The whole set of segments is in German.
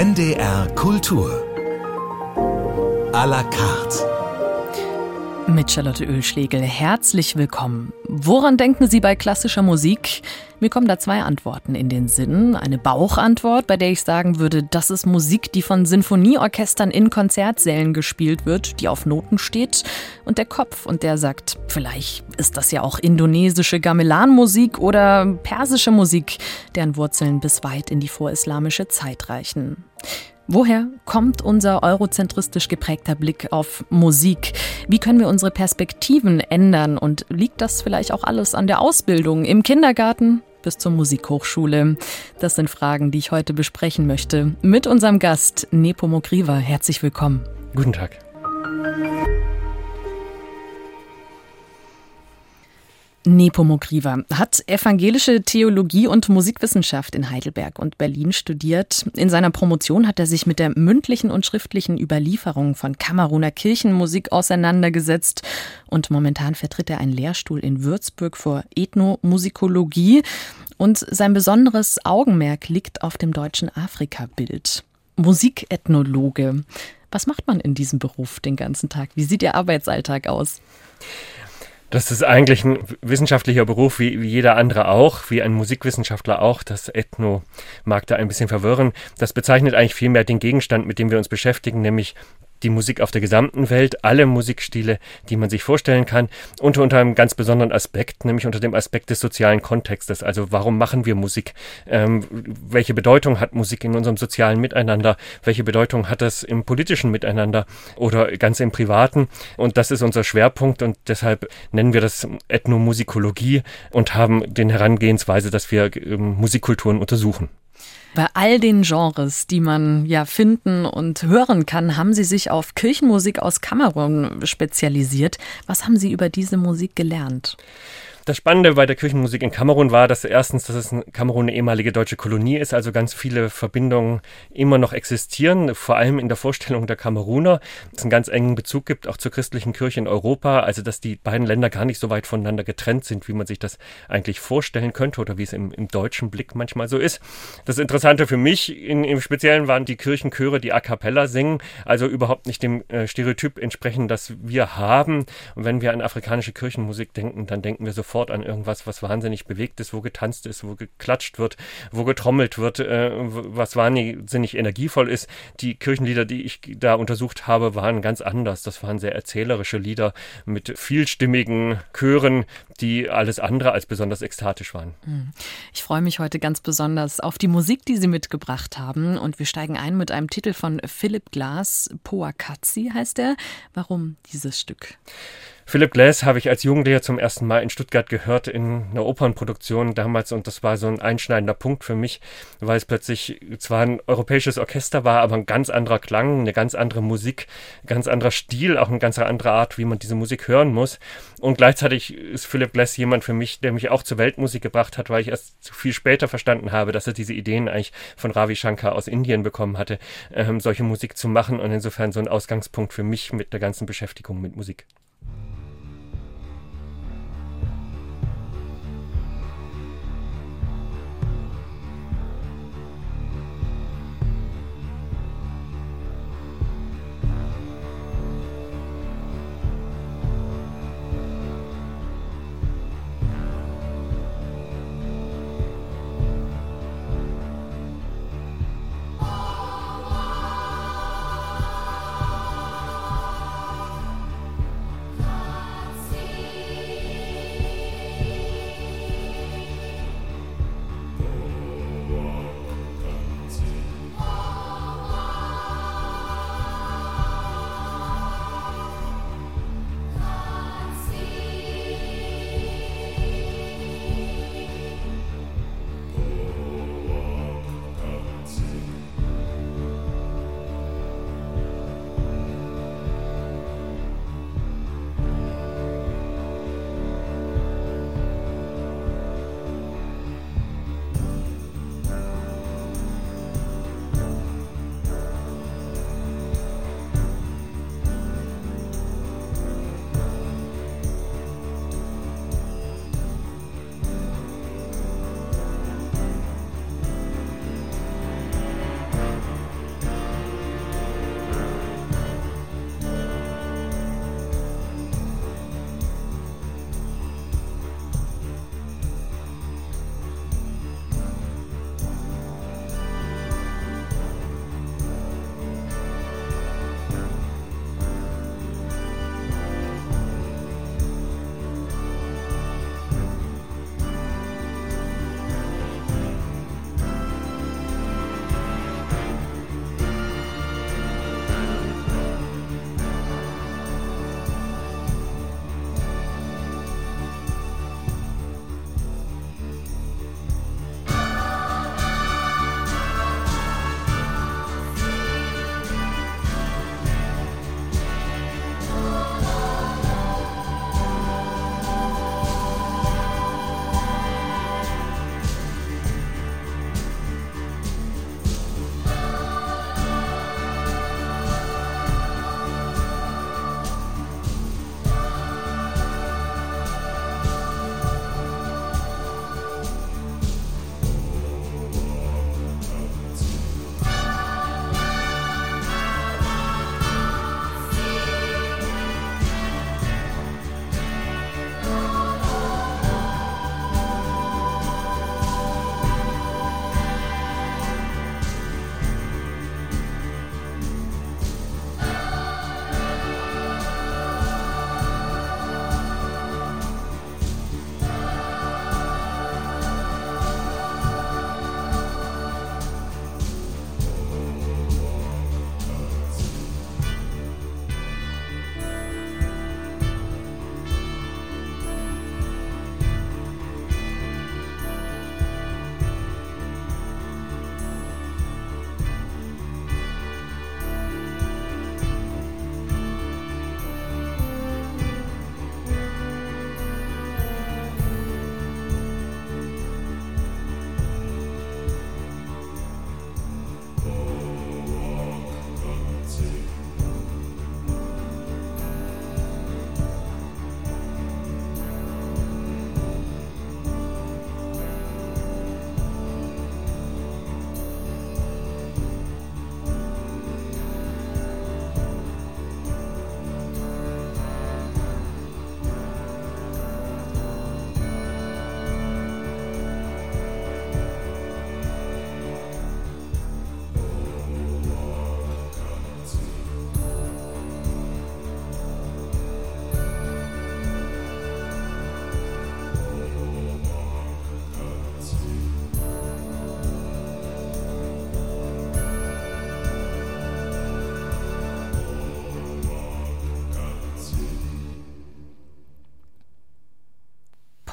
NDR Kultur. A la carte. Mit Charlotte Ölschlegel herzlich willkommen. Woran denken Sie bei klassischer Musik? Mir kommen da zwei Antworten in den Sinn. Eine Bauchantwort, bei der ich sagen würde, das ist Musik, die von Sinfonieorchestern in Konzertsälen gespielt wird, die auf Noten steht. Und der Kopf, und der sagt, vielleicht ist das ja auch indonesische Gamelan-Musik oder persische Musik, deren Wurzeln bis weit in die vorislamische Zeit reichen. Woher kommt unser eurozentristisch geprägter Blick auf Musik? Wie können wir unsere Perspektiven ändern? Und liegt das vielleicht auch alles an der Ausbildung im Kindergarten bis zur Musikhochschule? Das sind Fragen, die ich heute besprechen möchte. Mit unserem Gast Nepo Mogriva. Herzlich willkommen. Guten Tag. Nepomukriva hat evangelische Theologie und Musikwissenschaft in Heidelberg und Berlin studiert. In seiner Promotion hat er sich mit der mündlichen und schriftlichen Überlieferung von Kameruner Kirchenmusik auseinandergesetzt und momentan vertritt er einen Lehrstuhl in Würzburg vor Ethnomusikologie und sein besonderes Augenmerk liegt auf dem deutschen Afrikabild. Musikethnologe. Was macht man in diesem Beruf den ganzen Tag? Wie sieht Ihr Arbeitsalltag aus? Das ist eigentlich ein wissenschaftlicher Beruf, wie, wie, jeder andere auch, wie ein Musikwissenschaftler auch. Das Ethno mag da ein bisschen verwirren. Das bezeichnet eigentlich vielmehr den Gegenstand, mit dem wir uns beschäftigen, nämlich die Musik auf der gesamten Welt, alle Musikstile, die man sich vorstellen kann, und unter einem ganz besonderen Aspekt, nämlich unter dem Aspekt des sozialen Kontextes. Also warum machen wir Musik? Ähm, welche Bedeutung hat Musik in unserem sozialen Miteinander? Welche Bedeutung hat das im politischen Miteinander oder ganz im privaten? Und das ist unser Schwerpunkt und deshalb nennen wir das Ethnomusikologie und haben den Herangehensweise, dass wir ähm, Musikkulturen untersuchen. Bei all den Genres, die man ja finden und hören kann, haben Sie sich auf Kirchenmusik aus Kamerun spezialisiert. Was haben Sie über diese Musik gelernt? Das Spannende bei der Kirchenmusik in Kamerun war, dass erstens, dass es in Kamerun eine ehemalige deutsche Kolonie ist, also ganz viele Verbindungen immer noch existieren, vor allem in der Vorstellung der Kameruner, es einen ganz engen Bezug gibt, auch zur christlichen Kirche in Europa, also dass die beiden Länder gar nicht so weit voneinander getrennt sind, wie man sich das eigentlich vorstellen könnte oder wie es im, im deutschen Blick manchmal so ist. Das Interessante für mich in, im Speziellen waren die Kirchenchöre, die a cappella singen, also überhaupt nicht dem äh, Stereotyp entsprechen, das wir haben. Und wenn wir an afrikanische Kirchenmusik denken, dann denken wir sofort sofort an irgendwas, was wahnsinnig bewegt ist, wo getanzt ist, wo geklatscht wird, wo getrommelt wird, äh, was wahnsinnig energievoll ist. Die Kirchenlieder, die ich da untersucht habe, waren ganz anders. Das waren sehr erzählerische Lieder mit vielstimmigen Chören, die alles andere als besonders ekstatisch waren. Hm. Ich freue mich heute ganz besonders auf die Musik, die Sie mitgebracht haben. Und wir steigen ein mit einem Titel von Philipp Glass. Poakatsi heißt er. Warum dieses Stück? Philip Glass habe ich als Jugendlicher zum ersten Mal in Stuttgart gehört in einer Opernproduktion damals und das war so ein einschneidender Punkt für mich, weil es plötzlich zwar ein europäisches Orchester war, aber ein ganz anderer Klang, eine ganz andere Musik, ganz anderer Stil, auch eine ganz andere Art, wie man diese Musik hören muss. Und gleichzeitig ist Philip Glass jemand für mich, der mich auch zur Weltmusik gebracht hat, weil ich erst viel später verstanden habe, dass er diese Ideen eigentlich von Ravi Shankar aus Indien bekommen hatte, ähm, solche Musik zu machen und insofern so ein Ausgangspunkt für mich mit der ganzen Beschäftigung mit Musik.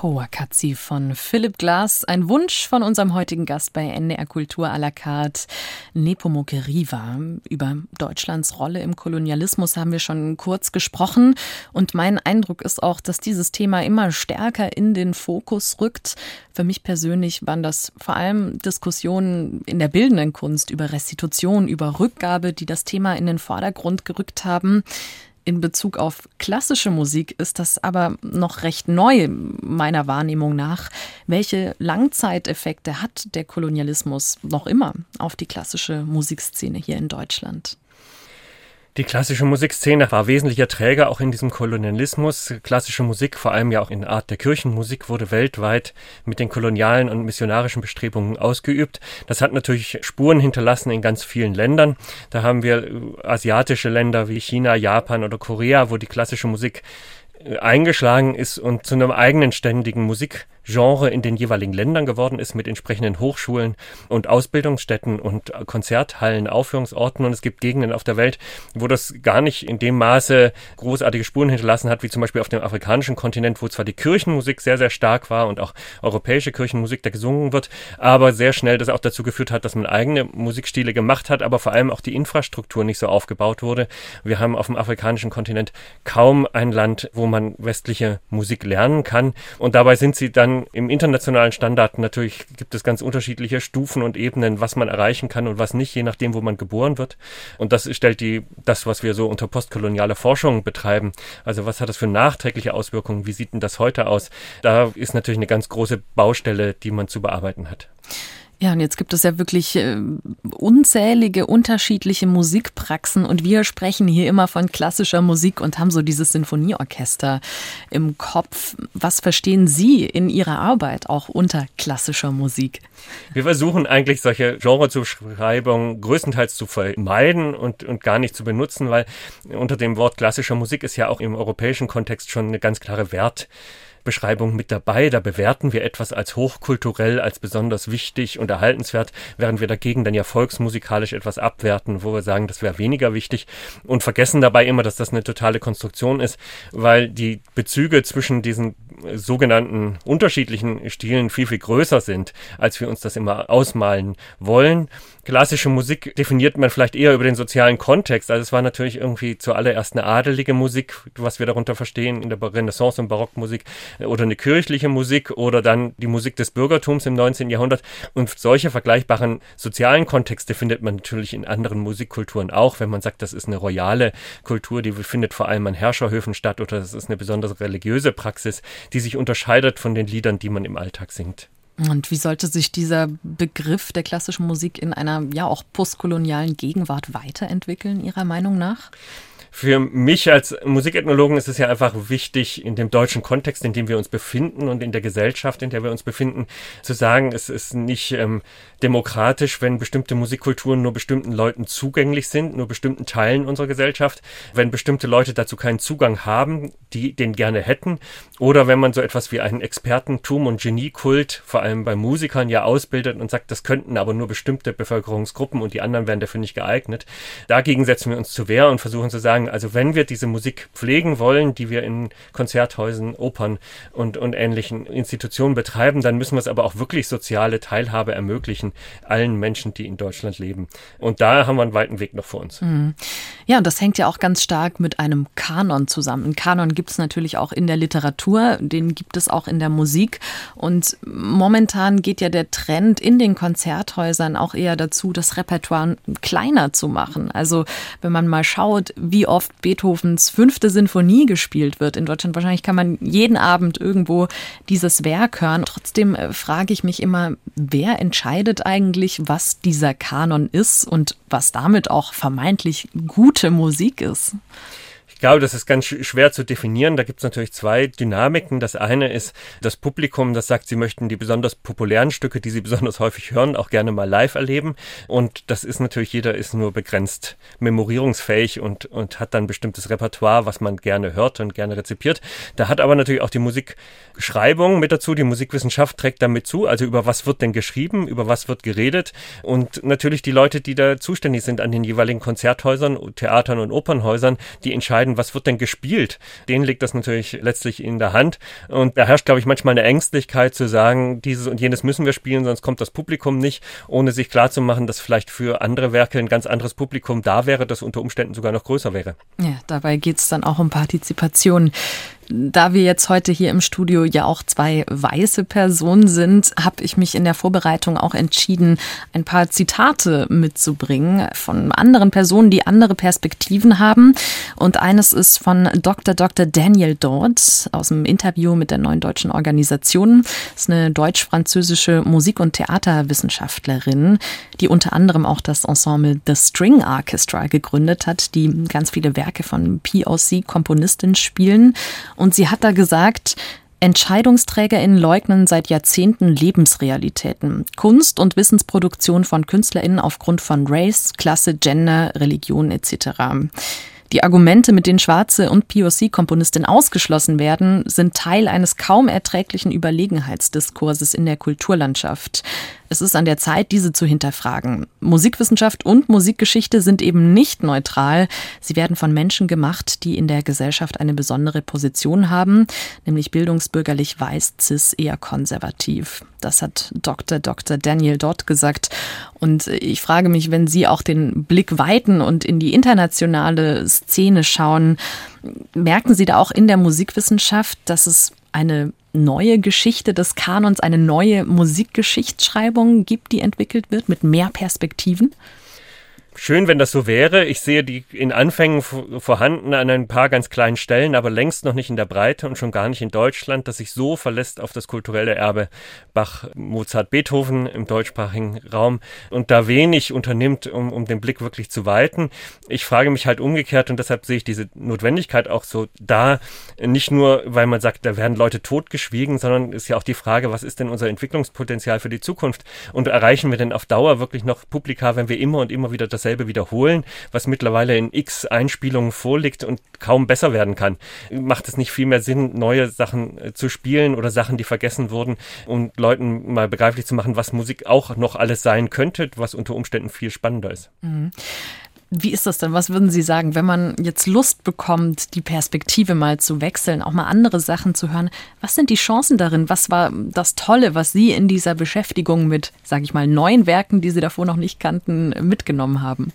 Powakazi von Philipp Glass. Ein Wunsch von unserem heutigen Gast bei NDR Kultur à la carte, Nepomuk Riva. Über Deutschlands Rolle im Kolonialismus haben wir schon kurz gesprochen. Und mein Eindruck ist auch, dass dieses Thema immer stärker in den Fokus rückt. Für mich persönlich waren das vor allem Diskussionen in der bildenden Kunst über Restitution, über Rückgabe, die das Thema in den Vordergrund gerückt haben. In Bezug auf klassische Musik ist das aber noch recht neu, meiner Wahrnehmung nach. Welche Langzeiteffekte hat der Kolonialismus noch immer auf die klassische Musikszene hier in Deutschland? Die klassische Musikszene war wesentlicher Träger auch in diesem Kolonialismus. Klassische Musik, vor allem ja auch in Art der Kirchenmusik, wurde weltweit mit den kolonialen und missionarischen Bestrebungen ausgeübt. Das hat natürlich Spuren hinterlassen in ganz vielen Ländern. Da haben wir asiatische Länder wie China, Japan oder Korea, wo die klassische Musik äh, eingeschlagen ist und zu einem eigenen ständigen Musik Genre in den jeweiligen Ländern geworden ist mit entsprechenden Hochschulen und Ausbildungsstätten und Konzerthallen, Aufführungsorten. Und es gibt Gegenden auf der Welt, wo das gar nicht in dem Maße großartige Spuren hinterlassen hat, wie zum Beispiel auf dem afrikanischen Kontinent, wo zwar die Kirchenmusik sehr, sehr stark war und auch europäische Kirchenmusik da gesungen wird, aber sehr schnell das auch dazu geführt hat, dass man eigene Musikstile gemacht hat, aber vor allem auch die Infrastruktur nicht so aufgebaut wurde. Wir haben auf dem afrikanischen Kontinent kaum ein Land, wo man westliche Musik lernen kann. Und dabei sind sie dann im internationalen Standard natürlich gibt es ganz unterschiedliche Stufen und Ebenen, was man erreichen kann und was nicht, je nachdem, wo man geboren wird. Und das stellt die, das, was wir so unter postkoloniale Forschung betreiben. Also was hat das für nachträgliche Auswirkungen? Wie sieht denn das heute aus? Da ist natürlich eine ganz große Baustelle, die man zu bearbeiten hat. Ja, und jetzt gibt es ja wirklich äh, unzählige unterschiedliche Musikpraxen und wir sprechen hier immer von klassischer Musik und haben so dieses Sinfonieorchester im Kopf. Was verstehen Sie in Ihrer Arbeit auch unter klassischer Musik? Wir versuchen eigentlich solche Genrezuschreibungen größtenteils zu vermeiden und, und gar nicht zu benutzen, weil unter dem Wort klassischer Musik ist ja auch im europäischen Kontext schon eine ganz klare Wert Beschreibung mit dabei. Da bewerten wir etwas als hochkulturell, als besonders wichtig und erhaltenswert, während wir dagegen dann ja volksmusikalisch etwas abwerten, wo wir sagen, das wäre weniger wichtig und vergessen dabei immer, dass das eine totale Konstruktion ist, weil die Bezüge zwischen diesen sogenannten unterschiedlichen Stilen viel, viel größer sind, als wir uns das immer ausmalen wollen. Klassische Musik definiert man vielleicht eher über den sozialen Kontext. Also es war natürlich irgendwie zuallererst eine adelige Musik, was wir darunter verstehen in der Renaissance- und Barockmusik, oder eine kirchliche Musik oder dann die Musik des Bürgertums im 19. Jahrhundert. Und solche vergleichbaren sozialen Kontexte findet man natürlich in anderen Musikkulturen auch, wenn man sagt, das ist eine royale Kultur, die findet vor allem an Herrscherhöfen statt oder das ist eine besondere religiöse Praxis, die sich unterscheidet von den Liedern, die man im Alltag singt. Und wie sollte sich dieser Begriff der klassischen Musik in einer ja auch postkolonialen Gegenwart weiterentwickeln, Ihrer Meinung nach? Für mich als Musikethnologen ist es ja einfach wichtig, in dem deutschen Kontext, in dem wir uns befinden und in der Gesellschaft, in der wir uns befinden, zu sagen, es ist nicht ähm, demokratisch, wenn bestimmte Musikkulturen nur bestimmten Leuten zugänglich sind, nur bestimmten Teilen unserer Gesellschaft, wenn bestimmte Leute dazu keinen Zugang haben, die den gerne hätten, oder wenn man so etwas wie einen Expertentum und Geniekult, vor allem bei Musikern, ja ausbildet und sagt, das könnten aber nur bestimmte Bevölkerungsgruppen und die anderen wären dafür nicht geeignet. Dagegen setzen wir uns zu Wehr und versuchen zu sagen, also wenn wir diese Musik pflegen wollen, die wir in Konzerthäusern, Opern und, und ähnlichen Institutionen betreiben, dann müssen wir es aber auch wirklich soziale Teilhabe ermöglichen, allen Menschen, die in Deutschland leben. Und da haben wir einen weiten Weg noch vor uns. Mhm. Ja, und das hängt ja auch ganz stark mit einem Kanon zusammen. Ein Kanon gibt es natürlich auch in der Literatur, den gibt es auch in der Musik. Und momentan geht ja der Trend in den Konzerthäusern auch eher dazu, das Repertoire kleiner zu machen. Also wenn man mal schaut, wie oft oft Beethovens fünfte Sinfonie gespielt wird in Deutschland. Wahrscheinlich kann man jeden Abend irgendwo dieses Werk hören. Trotzdem äh, frage ich mich immer, wer entscheidet eigentlich, was dieser Kanon ist und was damit auch vermeintlich gute Musik ist? Ich glaube, das ist ganz schwer zu definieren. Da gibt es natürlich zwei Dynamiken. Das eine ist das Publikum, das sagt, sie möchten die besonders populären Stücke, die sie besonders häufig hören, auch gerne mal live erleben. Und das ist natürlich, jeder ist nur begrenzt memorierungsfähig und, und hat dann bestimmtes Repertoire, was man gerne hört und gerne rezipiert. Da hat aber natürlich auch die Musikschreibung mit dazu, die Musikwissenschaft trägt damit zu. Also über was wird denn geschrieben, über was wird geredet. Und natürlich die Leute, die da zuständig sind an den jeweiligen Konzerthäusern, Theatern und Opernhäusern, die entscheiden, entscheiden, was wird denn gespielt. Denen liegt das natürlich letztlich in der Hand. Und da herrscht, glaube ich, manchmal eine Ängstlichkeit zu sagen, dieses und jenes müssen wir spielen, sonst kommt das Publikum nicht, ohne sich klarzumachen, dass vielleicht für andere Werke ein ganz anderes Publikum da wäre, das unter Umständen sogar noch größer wäre. Ja, dabei geht es dann auch um Partizipation. Da wir jetzt heute hier im Studio ja auch zwei weiße Personen sind, habe ich mich in der Vorbereitung auch entschieden, ein paar Zitate mitzubringen von anderen Personen, die andere Perspektiven haben. Und eines ist von Dr. Dr. Daniel Dodd aus dem Interview mit der neuen deutschen Organisation. Das ist eine deutsch-französische Musik- und Theaterwissenschaftlerin, die unter anderem auch das Ensemble The String Orchestra gegründet hat, die ganz viele Werke von POC-Komponistinnen spielen. Und sie hat da gesagt, EntscheidungsträgerInnen leugnen seit Jahrzehnten Lebensrealitäten. Kunst- und Wissensproduktion von KünstlerInnen aufgrund von Race, Klasse, Gender, Religion etc. Die Argumente, mit denen schwarze und POC-Komponistinnen ausgeschlossen werden, sind Teil eines kaum erträglichen Überlegenheitsdiskurses in der Kulturlandschaft. Es ist an der Zeit, diese zu hinterfragen. Musikwissenschaft und Musikgeschichte sind eben nicht neutral. Sie werden von Menschen gemacht, die in der Gesellschaft eine besondere Position haben, nämlich bildungsbürgerlich weiß, cis, eher konservativ. Das hat Dr. Dr. Daniel Dodd gesagt. Und ich frage mich, wenn Sie auch den Blick weiten und in die internationale Szene schauen, merken Sie da auch in der Musikwissenschaft, dass es eine neue Geschichte des Kanons, eine neue Musikgeschichtsschreibung gibt, die entwickelt wird mit mehr Perspektiven? Schön, wenn das so wäre. Ich sehe die in Anfängen vorhanden an ein paar ganz kleinen Stellen, aber längst noch nicht in der Breite und schon gar nicht in Deutschland, dass sich so verlässt auf das kulturelle Erbe Bach, Mozart, Beethoven im deutschsprachigen Raum und da wenig unternimmt, um, um den Blick wirklich zu weiten. Ich frage mich halt umgekehrt und deshalb sehe ich diese Notwendigkeit auch so da, nicht nur, weil man sagt, da werden Leute totgeschwiegen, sondern ist ja auch die Frage, was ist denn unser Entwicklungspotenzial für die Zukunft und erreichen wir denn auf Dauer wirklich noch Publika, wenn wir immer und immer wieder das dasselbe wiederholen, was mittlerweile in x Einspielungen vorliegt und kaum besser werden kann. Macht es nicht viel mehr Sinn, neue Sachen äh, zu spielen oder Sachen, die vergessen wurden, um Leuten mal begreiflich zu machen, was Musik auch noch alles sein könnte, was unter Umständen viel spannender ist. Mhm. Wie ist das denn? Was würden Sie sagen, wenn man jetzt Lust bekommt, die Perspektive mal zu wechseln, auch mal andere Sachen zu hören? Was sind die Chancen darin? Was war das Tolle, was Sie in dieser Beschäftigung mit, sage ich mal, neuen Werken, die Sie davor noch nicht kannten, mitgenommen haben?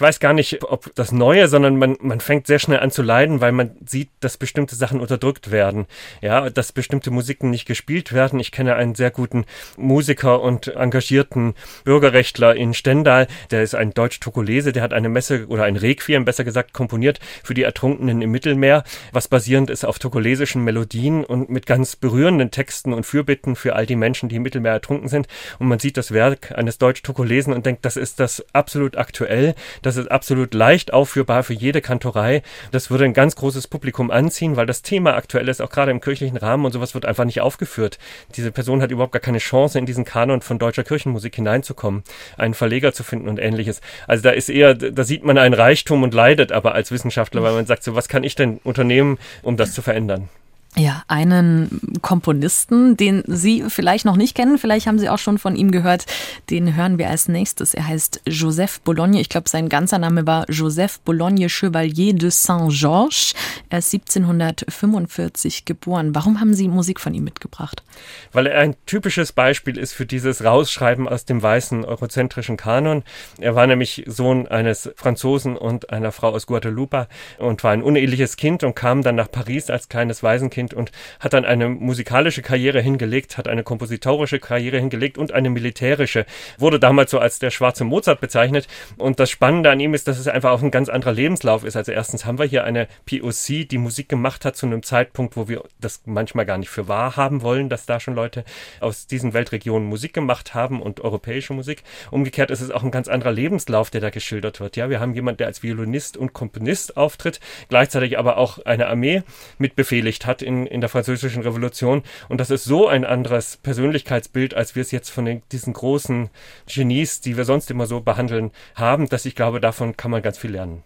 Ich weiß gar nicht, ob das Neue, sondern man, man fängt sehr schnell an zu leiden, weil man sieht, dass bestimmte Sachen unterdrückt werden. Ja, dass bestimmte Musiken nicht gespielt werden. Ich kenne einen sehr guten Musiker und engagierten Bürgerrechtler in Stendal. Der ist ein Deutsch-Togolese, der hat eine Messe oder ein Requiem, besser gesagt, komponiert für die Ertrunkenen im Mittelmeer, was basierend ist auf togolesischen Melodien und mit ganz berührenden Texten und Fürbitten für all die Menschen, die im Mittelmeer ertrunken sind. Und man sieht das Werk eines Deutsch-Togolesen und denkt, das ist das absolut aktuell. Das ist absolut leicht aufführbar für jede Kantorei. Das würde ein ganz großes Publikum anziehen, weil das Thema aktuell ist, auch gerade im kirchlichen Rahmen und sowas wird einfach nicht aufgeführt. Diese Person hat überhaupt gar keine Chance, in diesen Kanon von deutscher Kirchenmusik hineinzukommen, einen Verleger zu finden und ähnliches. Also da ist eher, da sieht man einen Reichtum und leidet aber als Wissenschaftler, weil man sagt so, was kann ich denn unternehmen, um das zu verändern? Ja, einen Komponisten, den Sie vielleicht noch nicht kennen, vielleicht haben Sie auch schon von ihm gehört, den hören wir als nächstes. Er heißt Joseph Bologne. Ich glaube, sein ganzer Name war Joseph Bologne Chevalier de Saint-Georges. Er ist 1745 geboren. Warum haben Sie Musik von ihm mitgebracht? Weil er ein typisches Beispiel ist für dieses Rausschreiben aus dem weißen eurozentrischen Kanon. Er war nämlich Sohn eines Franzosen und einer Frau aus Guadalupe und war ein uneheliches Kind und kam dann nach Paris als kleines Waisenkind Kind und hat dann eine musikalische Karriere hingelegt, hat eine kompositorische Karriere hingelegt und eine militärische. Wurde damals so als der schwarze Mozart bezeichnet. Und das Spannende an ihm ist, dass es einfach auch ein ganz anderer Lebenslauf ist. Also erstens haben wir hier eine POC, die Musik gemacht hat zu einem Zeitpunkt, wo wir das manchmal gar nicht für wahr haben wollen, dass da schon Leute aus diesen Weltregionen Musik gemacht haben und europäische Musik. Umgekehrt ist es auch ein ganz anderer Lebenslauf, der da geschildert wird. Ja, wir haben jemanden, der als Violinist und Komponist auftritt, gleichzeitig aber auch eine Armee mitbefehligt hat in, in der französischen Revolution. Und das ist so ein anderes Persönlichkeitsbild, als wir es jetzt von den, diesen großen Genies, die wir sonst immer so behandeln, haben, dass ich glaube, davon kann man ganz viel lernen.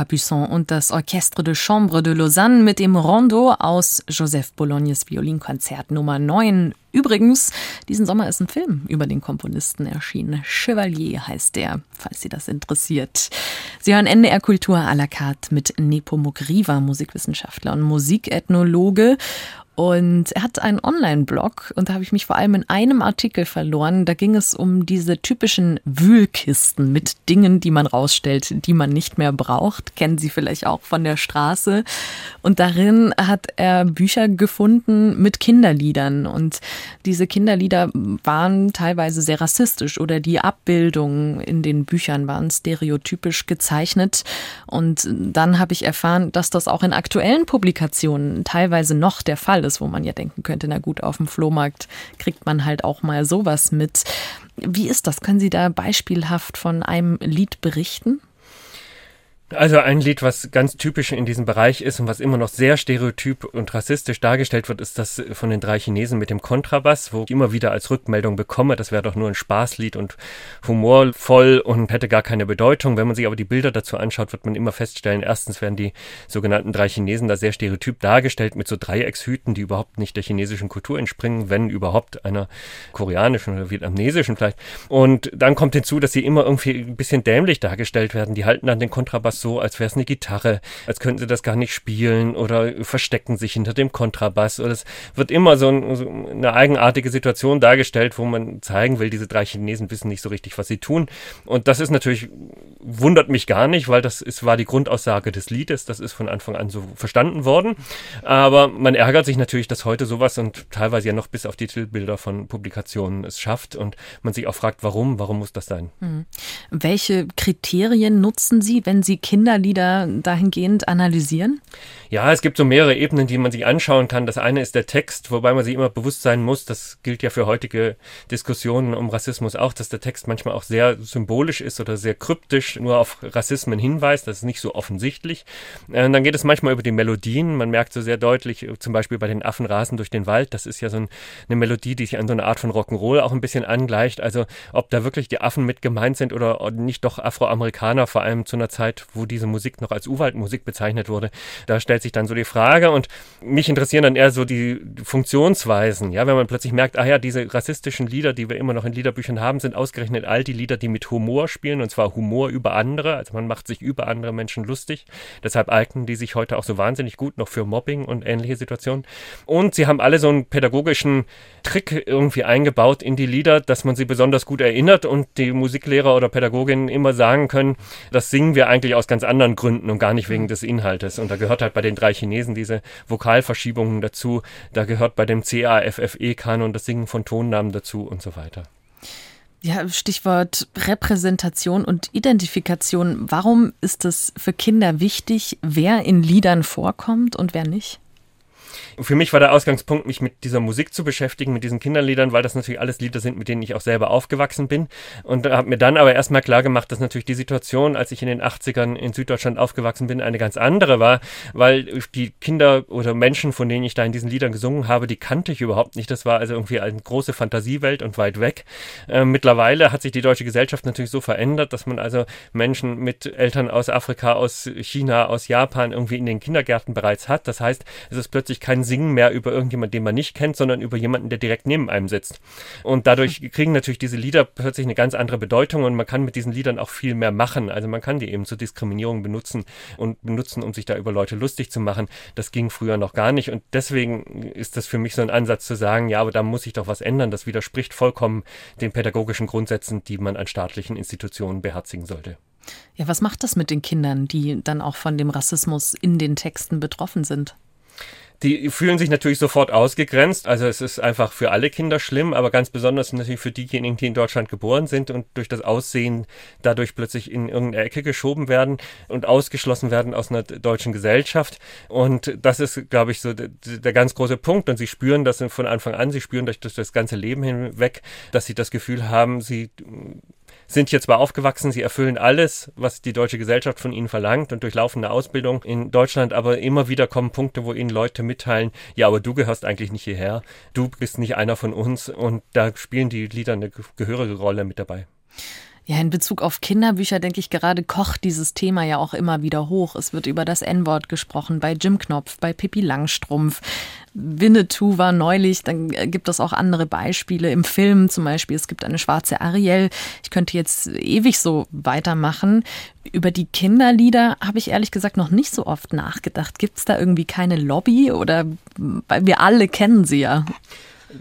Capuçon und das Orchestre de Chambre de Lausanne mit dem Rondo aus Joseph Bolognes Violinkonzert Nummer 9. Übrigens, diesen Sommer ist ein Film über den Komponisten erschienen. Chevalier heißt der, falls Sie das interessiert. Sie hören NDR Kultur à la carte mit Nepo Mugriva, Musikwissenschaftler und Musikethnologe. Und er hat einen Online-Blog und da habe ich mich vor allem in einem Artikel verloren. Da ging es um diese typischen Wühlkisten mit Dingen, die man rausstellt, die man nicht mehr braucht. Kennen Sie vielleicht auch von der Straße. Und darin hat er Bücher gefunden mit Kinderliedern. Und diese Kinderlieder waren teilweise sehr rassistisch oder die Abbildungen in den Büchern waren stereotypisch gezeichnet. Und dann habe ich erfahren, dass das auch in aktuellen Publikationen teilweise noch der Fall ist ist, wo man ja denken könnte, na gut, auf dem Flohmarkt kriegt man halt auch mal sowas mit. Wie ist das? Können Sie da beispielhaft von einem Lied berichten? Also ein Lied, was ganz typisch in diesem Bereich ist und was immer noch sehr stereotyp und rassistisch dargestellt wird, ist das von den drei Chinesen mit dem Kontrabass, wo ich immer wieder als Rückmeldung bekomme, das wäre doch nur ein Spaßlied und humorvoll und hätte gar keine Bedeutung. Wenn man sich aber die Bilder dazu anschaut, wird man immer feststellen, erstens werden die sogenannten drei Chinesen da sehr stereotyp dargestellt mit so Dreieckshüten, die überhaupt nicht der chinesischen Kultur entspringen, wenn überhaupt einer koreanischen oder vietnamesischen vielleicht. Und dann kommt hinzu, dass sie immer irgendwie ein bisschen dämlich dargestellt werden. Die halten dann den Kontrabass so, als wäre es eine Gitarre, als könnten sie das gar nicht spielen oder verstecken sich hinter dem Kontrabass. Oder es wird immer so, ein, so eine eigenartige Situation dargestellt, wo man zeigen will, diese drei Chinesen wissen nicht so richtig, was sie tun. Und das ist natürlich, wundert mich gar nicht, weil das ist, war die Grundaussage des Liedes. Das ist von Anfang an so verstanden worden. Aber man ärgert sich natürlich, dass heute sowas und teilweise ja noch bis auf die Titelbilder von Publikationen es schafft und man sich auch fragt, warum, warum muss das sein? Hm. Welche Kriterien nutzen Sie, wenn Sie Kinderlieder dahingehend analysieren? Ja, es gibt so mehrere Ebenen, die man sich anschauen kann. Das eine ist der Text, wobei man sich immer bewusst sein muss, das gilt ja für heutige Diskussionen um Rassismus auch, dass der Text manchmal auch sehr symbolisch ist oder sehr kryptisch nur auf Rassismen hinweist. Das ist nicht so offensichtlich. Und äh, dann geht es manchmal über die Melodien. Man merkt so sehr deutlich, zum Beispiel bei den Affen rasen durch den Wald. Das ist ja so ein, eine Melodie, die sich an so eine Art von Rock'n'Roll auch ein bisschen angleicht. Also ob da wirklich die Affen mit gemeint sind oder nicht doch Afroamerikaner, vor allem zu einer Zeit, wo diese Musik noch als Urwaldmusik bezeichnet wurde. Da stellt sich dann so die Frage und mich interessieren dann eher so die Funktionsweisen. Ja, wenn man plötzlich merkt, ah ja, diese rassistischen Lieder, die wir immer noch in Liederbüchern haben, sind ausgerechnet all die Lieder, die mit Humor spielen und zwar Humor über andere. Also man macht sich über andere Menschen lustig. Deshalb eignen die sich heute auch so wahnsinnig gut noch für Mobbing und ähnliche Situationen. Und sie haben alle so einen pädagogischen Trick irgendwie eingebaut in die Lieder, dass man sie besonders gut erinnert und die Musiklehrer oder Pädagoginnen immer sagen können, das singen wir eigentlich aus ganz anderen Gründen und gar nicht wegen mhm. des Inhaltes. Und da gehört halt bei den drei Chinesen diese Vokalverschiebungen dazu. Da gehört bei dem CAFFE-Kanon das Singen von Tonnamen dazu und so weiter. Ja, Stichwort Repräsentation und Identifikation. Warum ist es für Kinder wichtig, wer in Liedern vorkommt und wer nicht? Für mich war der Ausgangspunkt, mich mit dieser Musik zu beschäftigen, mit diesen Kinderliedern, weil das natürlich alles Lieder sind, mit denen ich auch selber aufgewachsen bin. Und habe mir dann aber erstmal klar gemacht, dass natürlich die Situation, als ich in den 80ern in Süddeutschland aufgewachsen bin, eine ganz andere war, weil die Kinder oder Menschen, von denen ich da in diesen Liedern gesungen habe, die kannte ich überhaupt nicht. Das war also irgendwie eine große Fantasiewelt und weit weg. Äh, mittlerweile hat sich die deutsche Gesellschaft natürlich so verändert, dass man also Menschen mit Eltern aus Afrika, aus China, aus Japan irgendwie in den Kindergärten bereits hat. Das heißt, es ist plötzlich kein Singen mehr über irgendjemanden, den man nicht kennt, sondern über jemanden, der direkt neben einem sitzt. Und dadurch kriegen natürlich diese Lieder plötzlich eine ganz andere Bedeutung und man kann mit diesen Liedern auch viel mehr machen. Also man kann die eben zur Diskriminierung benutzen und benutzen, um sich da über Leute lustig zu machen. Das ging früher noch gar nicht und deswegen ist das für mich so ein Ansatz zu sagen, ja, aber da muss sich doch was ändern. Das widerspricht vollkommen den pädagogischen Grundsätzen, die man an staatlichen Institutionen beherzigen sollte. Ja, was macht das mit den Kindern, die dann auch von dem Rassismus in den Texten betroffen sind? Die fühlen sich natürlich sofort ausgegrenzt. Also es ist einfach für alle Kinder schlimm, aber ganz besonders natürlich für diejenigen, die in Deutschland geboren sind und durch das Aussehen dadurch plötzlich in irgendeine Ecke geschoben werden und ausgeschlossen werden aus einer deutschen Gesellschaft. Und das ist, glaube ich, so der, der, ganz große Punkt. Und sie spüren das von Anfang an, sie spüren durch, durch das ganze Leben hinweg, dass sie das Gefühl haben, sie sind hier zwar aufgewachsen, sie erfüllen alles, was die deutsche Gesellschaft von ihnen verlangt und durchlaufen eine Ausbildung in Deutschland, aber immer wieder kommen Punkte, wo ihnen Leute mitteilen, ja, aber du gehörst eigentlich nicht hierher, du bist nicht einer von uns und da spielen die Lieder eine gehörige Rolle mit dabei. Ja, in Bezug auf Kinderbücher denke ich gerade, kocht dieses Thema ja auch immer wieder hoch. Es wird über das N-Wort gesprochen, bei Jim Knopf, bei Pippi Langstrumpf. Winnetou war neulich, dann gibt es auch andere Beispiele im Film zum Beispiel. Es gibt eine schwarze Ariel. Ich könnte jetzt ewig so weitermachen. Über die Kinderlieder habe ich ehrlich gesagt noch nicht so oft nachgedacht. Gibt es da irgendwie keine Lobby oder weil wir alle kennen sie ja?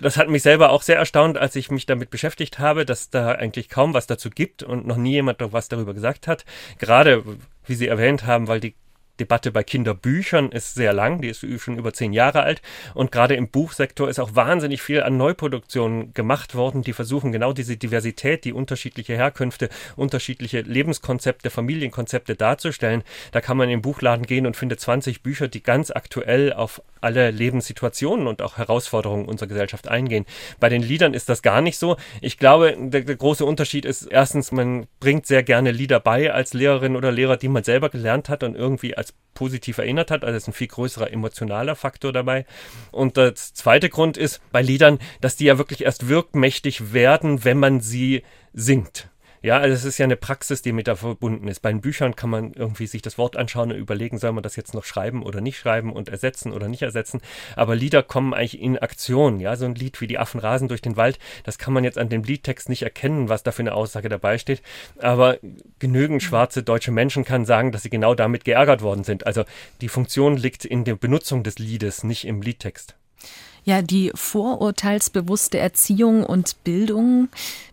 Das hat mich selber auch sehr erstaunt, als ich mich damit beschäftigt habe, dass da eigentlich kaum was dazu gibt und noch nie jemand was darüber gesagt hat. Gerade, wie Sie erwähnt haben, weil die Debatte bei Kinderbüchern ist sehr lang, die ist schon über zehn Jahre alt. Und gerade im Buchsektor ist auch wahnsinnig viel an Neuproduktionen gemacht worden, die versuchen genau diese Diversität, die unterschiedliche Herkünfte, unterschiedliche Lebenskonzepte, Familienkonzepte darzustellen. Da kann man in den Buchladen gehen und findet 20 Bücher, die ganz aktuell auf alle Lebenssituationen und auch Herausforderungen unserer Gesellschaft eingehen. Bei den Liedern ist das gar nicht so. Ich glaube, der, der große Unterschied ist erstens, man bringt sehr gerne Lieder bei als Lehrerin oder Lehrer, die man selber gelernt hat und irgendwie als positiv erinnert hat. Also ist ein viel größerer emotionaler Faktor dabei. Und der zweite Grund ist bei Liedern, dass die ja wirklich erst wirkmächtig werden, wenn man sie singt. Ja, also es ist ja eine Praxis, die mit da verbunden ist. Bei den Büchern kann man irgendwie sich das Wort anschauen und überlegen, soll man das jetzt noch schreiben oder nicht schreiben und ersetzen oder nicht ersetzen. Aber Lieder kommen eigentlich in Aktion. Ja, so ein Lied wie die Affen rasen durch den Wald, das kann man jetzt an dem Liedtext nicht erkennen, was da für eine Aussage dabei steht. Aber genügend schwarze deutsche Menschen kann sagen, dass sie genau damit geärgert worden sind. Also die Funktion liegt in der Benutzung des Liedes, nicht im Liedtext. Ja, die vorurteilsbewusste Erziehung und Bildung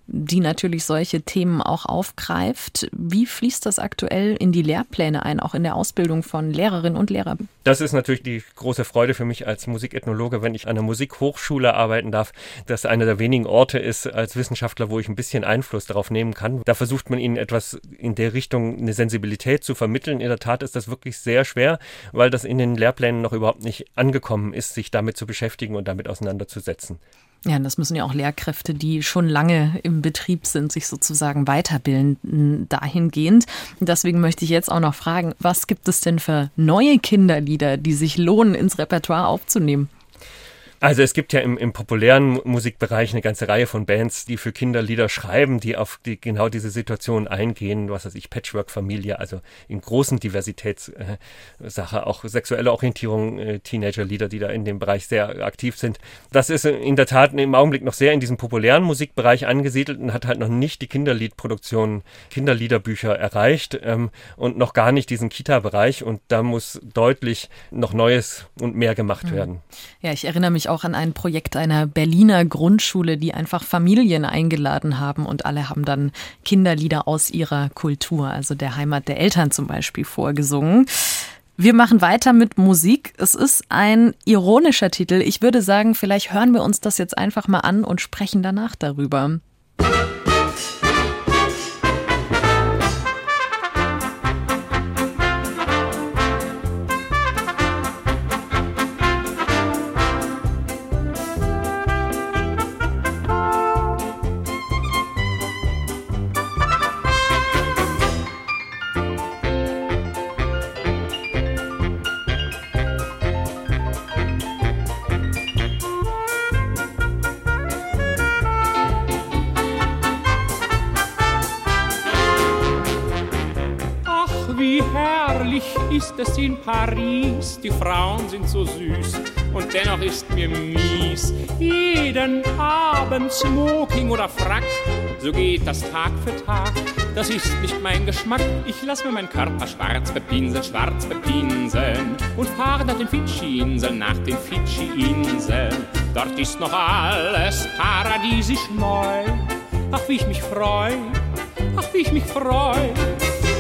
die natürlich solche Themen auch aufgreift. Wie fließt das aktuell in die Lehrpläne ein, auch in der Ausbildung von Lehrerinnen und Lehrern? Das ist natürlich die große Freude für mich als Musikethnologe, wenn ich an einer Musikhochschule arbeiten darf, dass einer der wenigen Orte ist als Wissenschaftler, wo ich ein bisschen Einfluss darauf nehmen kann. Da versucht man ihnen etwas in der Richtung, eine Sensibilität zu vermitteln. In der Tat ist das wirklich sehr schwer, weil das in den Lehrplänen noch überhaupt nicht angekommen ist, sich damit zu beschäftigen und damit auseinanderzusetzen. Ja, das müssen ja auch Lehrkräfte, die schon lange im Betrieb sind, sich sozusagen weiterbilden dahingehend. Deswegen möchte ich jetzt auch noch fragen, was gibt es denn für neue Kinderlieder, die sich lohnen, ins Repertoire aufzunehmen? Also es gibt ja im, im populären Musikbereich eine ganze Reihe von Bands, die für Kinder Lieder schreiben, die auf die, genau diese Situation eingehen, was weiß ich, Patchwork-Familie, also in großen Diversitätssache, auch sexuelle Orientierung, äh, Teenager-Lieder, die da in dem Bereich sehr aktiv sind. Das ist in der Tat im Augenblick noch sehr in diesem populären Musikbereich angesiedelt und hat halt noch nicht die Kinderliedproduktion, Kinderliederbücher erreicht ähm, und noch gar nicht diesen Kita-Bereich und da muss deutlich noch Neues und mehr gemacht mhm. werden. Ja, ich erinnere mich auch an ein Projekt einer Berliner Grundschule, die einfach Familien eingeladen haben und alle haben dann Kinderlieder aus ihrer Kultur, also der Heimat der Eltern zum Beispiel, vorgesungen. Wir machen weiter mit Musik. Es ist ein ironischer Titel. Ich würde sagen, vielleicht hören wir uns das jetzt einfach mal an und sprechen danach darüber. So süß und dennoch ist mir mies. Jeden Abend Smoking oder Frack, so geht das Tag für Tag. Das ist nicht mein Geschmack, ich lass mir mein Körper schwarz bepinseln, schwarz bepinseln und fahre nach den Fidschi-Inseln, nach den Fidschi-Inseln. Dort ist noch alles paradiesisch neu. Ach, wie ich mich freu, ach, wie ich mich freu.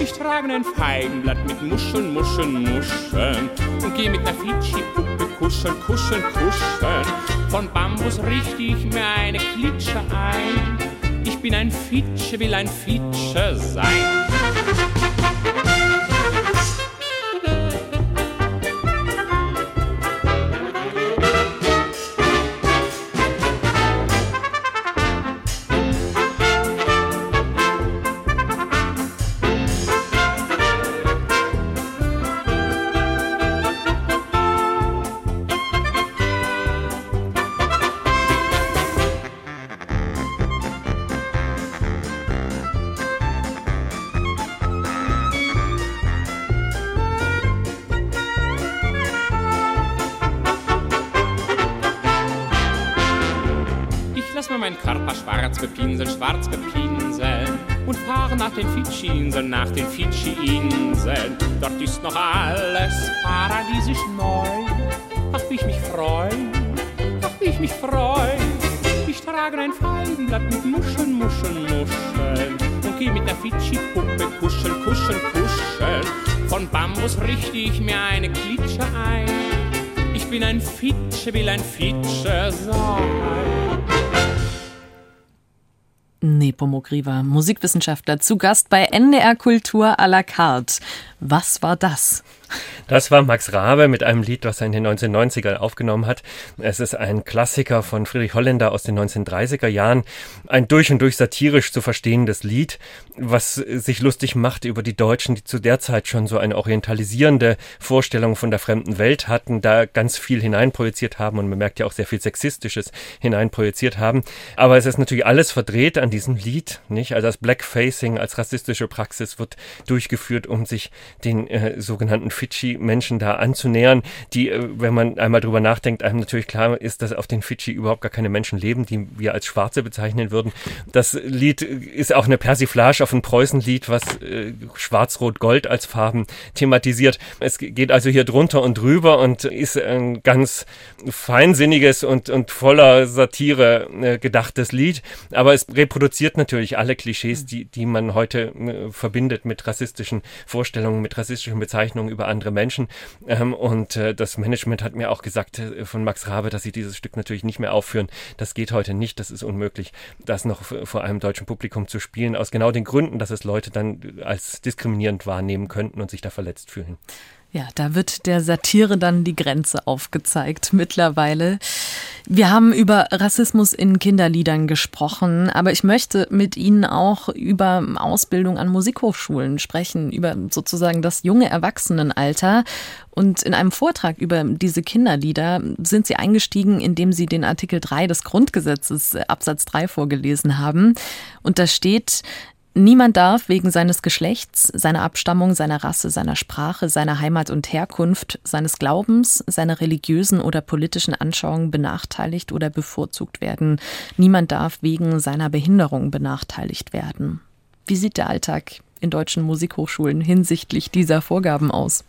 Ich trage ein Feigenblatt mit Muscheln, Muscheln, Muscheln und geh mit ner Fidschi-Puppe kuscheln, kuscheln, kuscheln. Von Bambus richte ich mir eine Klitsche ein. Ich bin ein Fitsche, will ein Fitsche sein. Den Fidschi-Inseln, nach den Fidschi-Inseln. Dort ist noch alles paradiesisch neu. Ach, wie ich mich freu, ach, wie ich mich freu. Ich trage ein Feigenblatt mit Muscheln, Muscheln, Muscheln und geh mit der Fidschi-Puppe kuscheln, kuscheln, kuscheln. Von Bambus richte ich mir eine Klitsche ein. Ich bin ein Fitsche, will ein Fitsche sein. Nepomuk-Riva, Musikwissenschaftler, zu Gast bei NDR Kultur à la carte. Was war das? Das war Max Rabe mit einem Lied, was er in den 1990er aufgenommen hat. Es ist ein Klassiker von Friedrich Holländer aus den 1930er Jahren. Ein durch und durch satirisch zu verstehendes Lied, was sich lustig macht über die Deutschen, die zu der Zeit schon so eine orientalisierende Vorstellung von der fremden Welt hatten, da ganz viel hineinprojiziert haben und man merkt ja auch sehr viel Sexistisches hineinprojiziert haben. Aber es ist natürlich alles verdreht an diesem Lied, nicht? Also das Blackfacing als rassistische Praxis wird durchgeführt, um sich den äh, sogenannten Fidschi-Menschen da anzunähern, die, äh, wenn man einmal drüber nachdenkt, einem natürlich klar ist, dass auf den Fidschi überhaupt gar keine Menschen leben, die wir als Schwarze bezeichnen würden. Das Lied ist auch eine Persiflage auf ein Preußenlied, was äh, Schwarz-Rot-Gold als Farben thematisiert. Es geht also hier drunter und drüber und ist ein ganz feinsinniges und, und voller Satire äh, gedachtes Lied, aber es reproduziert natürlich alle Klischees, die, die man heute äh, verbindet mit rassistischen Vorstellungen, mit rassistischen Bezeichnungen über andere Menschen. Ähm, und äh, das Management hat mir auch gesagt äh, von Max Rabe, dass sie dieses Stück natürlich nicht mehr aufführen. Das geht heute nicht, das ist unmöglich, das noch vor einem deutschen Publikum zu spielen, aus genau den Gründen, dass es Leute dann als diskriminierend wahrnehmen könnten und sich da verletzt fühlen. Ja, da wird der Satire dann die Grenze aufgezeigt mittlerweile. Wir haben über Rassismus in Kinderliedern gesprochen, aber ich möchte mit Ihnen auch über Ausbildung an Musikhochschulen sprechen, über sozusagen das junge Erwachsenenalter. Und in einem Vortrag über diese Kinderlieder sind Sie eingestiegen, indem Sie den Artikel 3 des Grundgesetzes Absatz 3 vorgelesen haben. Und da steht, Niemand darf wegen seines Geschlechts, seiner Abstammung, seiner Rasse, seiner Sprache, seiner Heimat und Herkunft, seines Glaubens, seiner religiösen oder politischen Anschauungen benachteiligt oder bevorzugt werden. Niemand darf wegen seiner Behinderung benachteiligt werden. Wie sieht der Alltag in deutschen Musikhochschulen hinsichtlich dieser Vorgaben aus?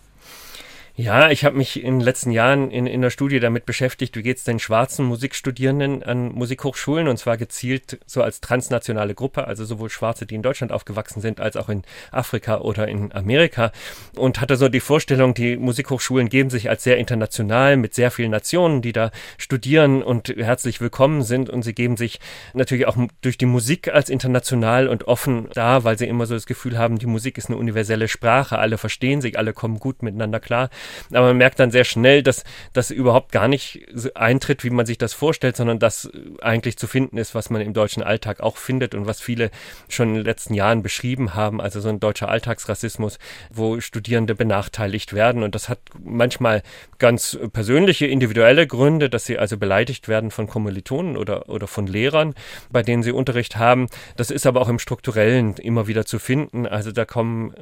Ja, ich habe mich in den letzten Jahren in, in der Studie damit beschäftigt, wie geht es den schwarzen Musikstudierenden an Musikhochschulen? Und zwar gezielt so als transnationale Gruppe, also sowohl Schwarze, die in Deutschland aufgewachsen sind, als auch in Afrika oder in Amerika. Und hatte so die Vorstellung, die Musikhochschulen geben sich als sehr international mit sehr vielen Nationen, die da studieren und herzlich willkommen sind. Und sie geben sich natürlich auch durch die Musik als international und offen da, weil sie immer so das Gefühl haben, die Musik ist eine universelle Sprache, alle verstehen sich, alle kommen gut miteinander klar. Aber man merkt dann sehr schnell, dass das überhaupt gar nicht eintritt, wie man sich das vorstellt, sondern dass eigentlich zu finden ist, was man im deutschen Alltag auch findet und was viele schon in den letzten Jahren beschrieben haben. Also so ein deutscher Alltagsrassismus, wo Studierende benachteiligt werden. Und das hat manchmal ganz persönliche, individuelle Gründe, dass sie also beleidigt werden von Kommilitonen oder, oder von Lehrern, bei denen sie Unterricht haben. Das ist aber auch im Strukturellen immer wieder zu finden. Also da kommen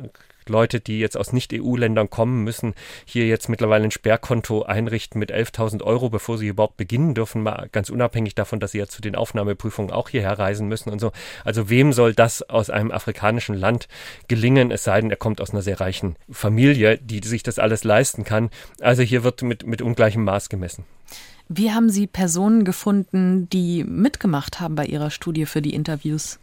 Leute, die jetzt aus Nicht-EU-Ländern kommen, müssen hier jetzt mittlerweile ein Sperrkonto einrichten mit 11.000 Euro, bevor sie überhaupt beginnen dürfen, mal ganz unabhängig davon, dass sie ja zu den Aufnahmeprüfungen auch hierher reisen müssen und so. Also wem soll das aus einem afrikanischen Land gelingen, es sei denn, er kommt aus einer sehr reichen Familie, die sich das alles leisten kann. Also hier wird mit, mit ungleichem Maß gemessen. Wie haben Sie Personen gefunden, die mitgemacht haben bei Ihrer Studie für die Interviews?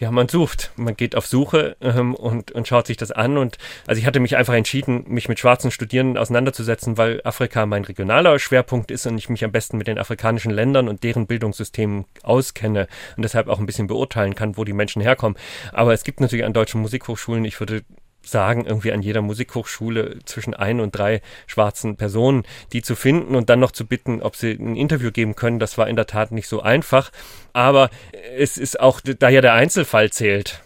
Ja, man sucht. Man geht auf Suche ähm, und, und schaut sich das an. Und also ich hatte mich einfach entschieden, mich mit schwarzen Studierenden auseinanderzusetzen, weil Afrika mein regionaler Schwerpunkt ist und ich mich am besten mit den afrikanischen Ländern und deren Bildungssystemen auskenne und deshalb auch ein bisschen beurteilen kann, wo die Menschen herkommen. Aber es gibt natürlich an deutschen Musikhochschulen, ich würde sagen, irgendwie an jeder Musikhochschule zwischen ein und drei schwarzen Personen, die zu finden und dann noch zu bitten, ob sie ein Interview geben können. Das war in der Tat nicht so einfach. Aber es ist auch, da ja der Einzelfall zählt.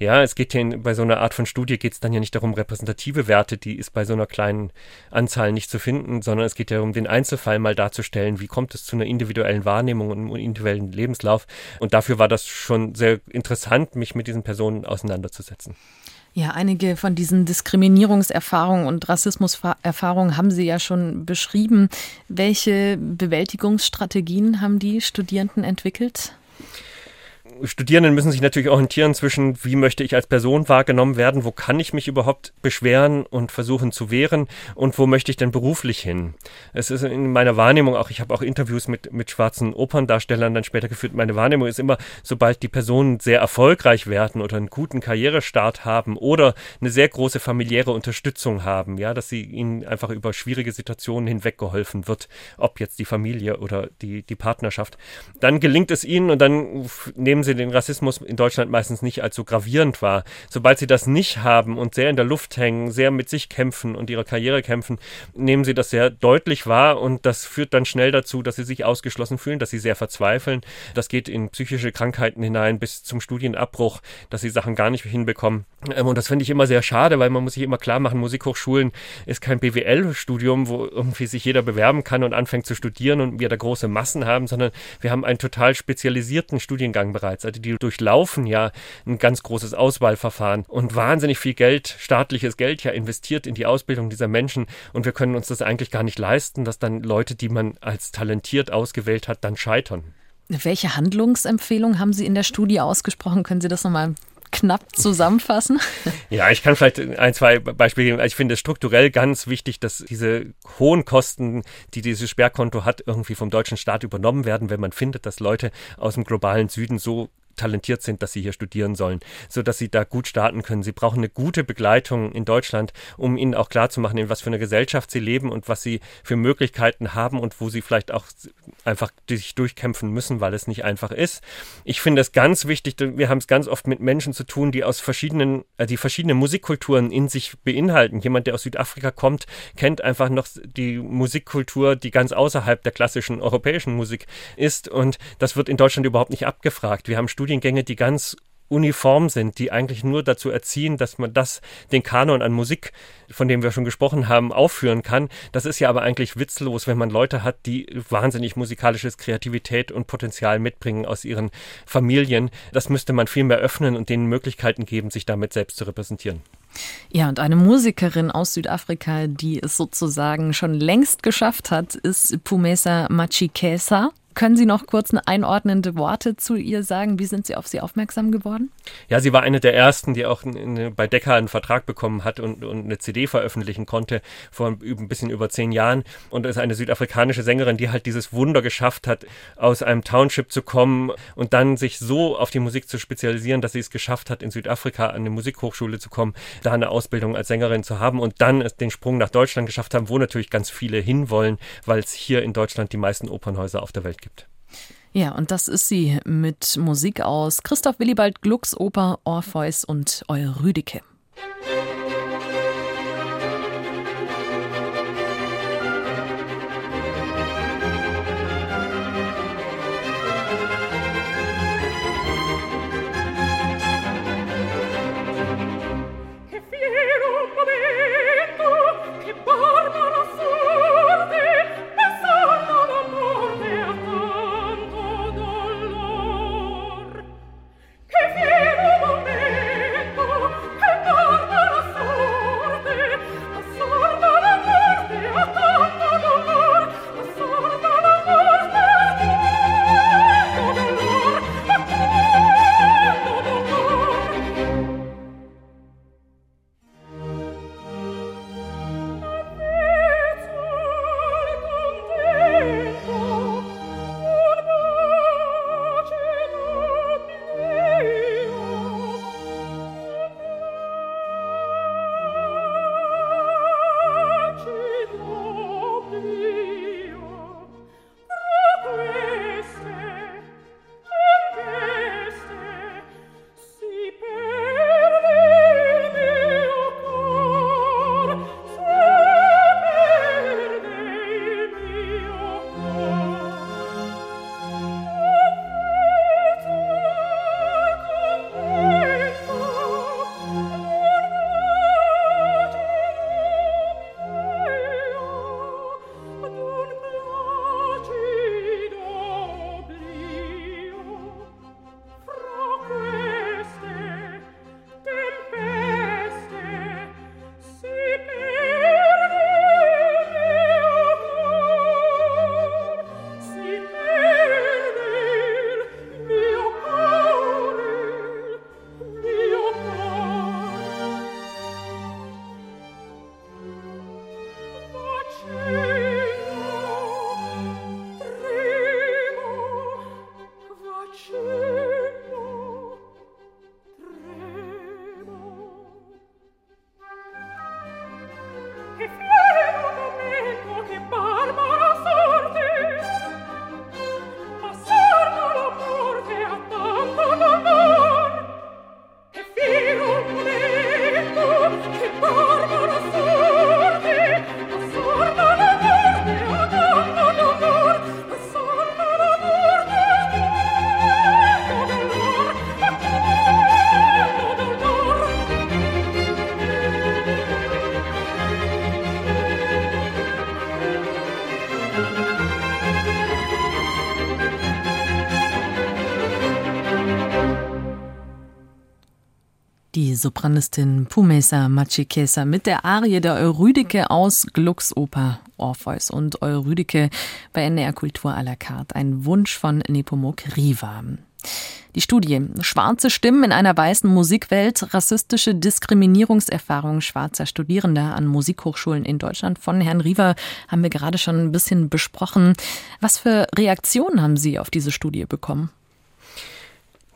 Ja, es geht hier bei so einer Art von Studie geht es dann ja nicht darum, repräsentative Werte, die ist bei so einer kleinen Anzahl nicht zu finden, sondern es geht ja darum, den Einzelfall mal darzustellen, wie kommt es zu einer individuellen Wahrnehmung und einem individuellen Lebenslauf. Und dafür war das schon sehr interessant, mich mit diesen Personen auseinanderzusetzen. Ja, einige von diesen Diskriminierungserfahrungen und Rassismuserfahrungen haben Sie ja schon beschrieben. Welche Bewältigungsstrategien haben die Studierenden entwickelt? Studierenden müssen sich natürlich orientieren zwischen, wie möchte ich als Person wahrgenommen werden, wo kann ich mich überhaupt beschweren und versuchen zu wehren und wo möchte ich denn beruflich hin. Es ist in meiner Wahrnehmung auch, ich habe auch Interviews mit, mit schwarzen Operndarstellern dann später geführt, meine Wahrnehmung ist immer, sobald die Personen sehr erfolgreich werden oder einen guten Karrierestart haben oder eine sehr große familiäre Unterstützung haben, ja, dass sie ihnen einfach über schwierige Situationen hinweg geholfen wird, ob jetzt die Familie oder die, die Partnerschaft, dann gelingt es ihnen und dann nehmen sie sie den Rassismus in Deutschland meistens nicht als so gravierend wahr. Sobald sie das nicht haben und sehr in der Luft hängen, sehr mit sich kämpfen und ihrer Karriere kämpfen, nehmen sie das sehr deutlich wahr und das führt dann schnell dazu, dass sie sich ausgeschlossen fühlen, dass sie sehr verzweifeln. Das geht in psychische Krankheiten hinein bis zum Studienabbruch, dass sie Sachen gar nicht hinbekommen. Ähm, und das finde ich immer sehr schade, weil man muss sich immer klar machen, Musikhochschulen ist kein BWL-Studium, wo irgendwie sich jeder bewerben kann und anfängt zu studieren und wir da große Massen haben, sondern wir haben einen total spezialisierten Studiengang bereits. Seite, die durchlaufen ja ein ganz großes Auswahlverfahren und wahnsinnig viel Geld, staatliches Geld ja investiert in die Ausbildung dieser Menschen und wir können uns das eigentlich gar nicht leisten, dass dann Leute, die man als talentiert ausgewählt hat, dann scheitern. Welche Handlungsempfehlung haben Sie in der Studie ausgesprochen? Können Sie das nochmal knapp zusammenfassen? Ja, ich kann vielleicht ein, zwei Beispiele geben. Ich finde es strukturell ganz wichtig, dass diese hohen Kosten, die dieses Sperrkonto hat, irgendwie vom deutschen Staat übernommen werden, wenn man findet, dass Leute aus dem globalen Süden so talentiert sind, dass sie hier studieren sollen, so dass sie da gut starten können. Sie brauchen eine gute Begleitung in Deutschland, um ihnen auch klarzumachen, in was für einer Gesellschaft sie leben und was sie für Möglichkeiten haben und wo sie vielleicht auch einfach sich durchkämpfen müssen, weil es nicht einfach ist. Ich finde es ganz wichtig, wir haben es ganz oft mit Menschen zu tun, die aus verschiedenen, äh, die verschiedene Musikkulturen in sich beinhalten. Jemand, der aus Südafrika kommt, kennt einfach noch die Musikkultur, die ganz außerhalb der klassischen europäischen Musik ist und das wird in Deutschland überhaupt nicht abgefragt. Wir haben Studiengänge, die ganz uniform sind, die eigentlich nur dazu erziehen, dass man das, den Kanon an Musik, von dem wir schon gesprochen haben, aufführen kann. Das ist ja aber eigentlich witzlos, wenn man Leute hat, die wahnsinnig musikalisches Kreativität und Potenzial mitbringen aus ihren Familien. Das müsste man viel mehr öffnen und denen Möglichkeiten geben, sich damit selbst zu repräsentieren. Ja, und eine Musikerin aus Südafrika, die es sozusagen schon längst geschafft hat, ist Pumesa Machikesa. Können Sie noch kurz einordnende Worte zu ihr sagen? Wie sind Sie auf sie aufmerksam geworden? Ja, sie war eine der ersten, die auch eine, bei Decca einen Vertrag bekommen hat und, und, eine CD veröffentlichen konnte vor ein bisschen über zehn Jahren und ist eine südafrikanische Sängerin, die halt dieses Wunder geschafft hat, aus einem Township zu kommen und dann sich so auf die Musik zu spezialisieren, dass sie es geschafft hat, in Südafrika an eine Musikhochschule zu kommen, da eine Ausbildung als Sängerin zu haben und dann den Sprung nach Deutschland geschafft haben, wo natürlich ganz viele hinwollen, weil es hier in Deutschland die meisten Opernhäuser auf der Welt gibt. Ja, und das ist sie mit Musik aus Christoph Willibald Glucks Oper Orpheus und Eurydike. Sopranistin Pumesa Machikesa mit der Arie der Eurydike aus Glucksoper Orpheus und Eurydike bei NDR Kultur à la carte. Ein Wunsch von Nepomuk Riva. Die Studie Schwarze Stimmen in einer weißen Musikwelt, rassistische Diskriminierungserfahrungen schwarzer Studierender an Musikhochschulen in Deutschland von Herrn Riva haben wir gerade schon ein bisschen besprochen. Was für Reaktionen haben Sie auf diese Studie bekommen?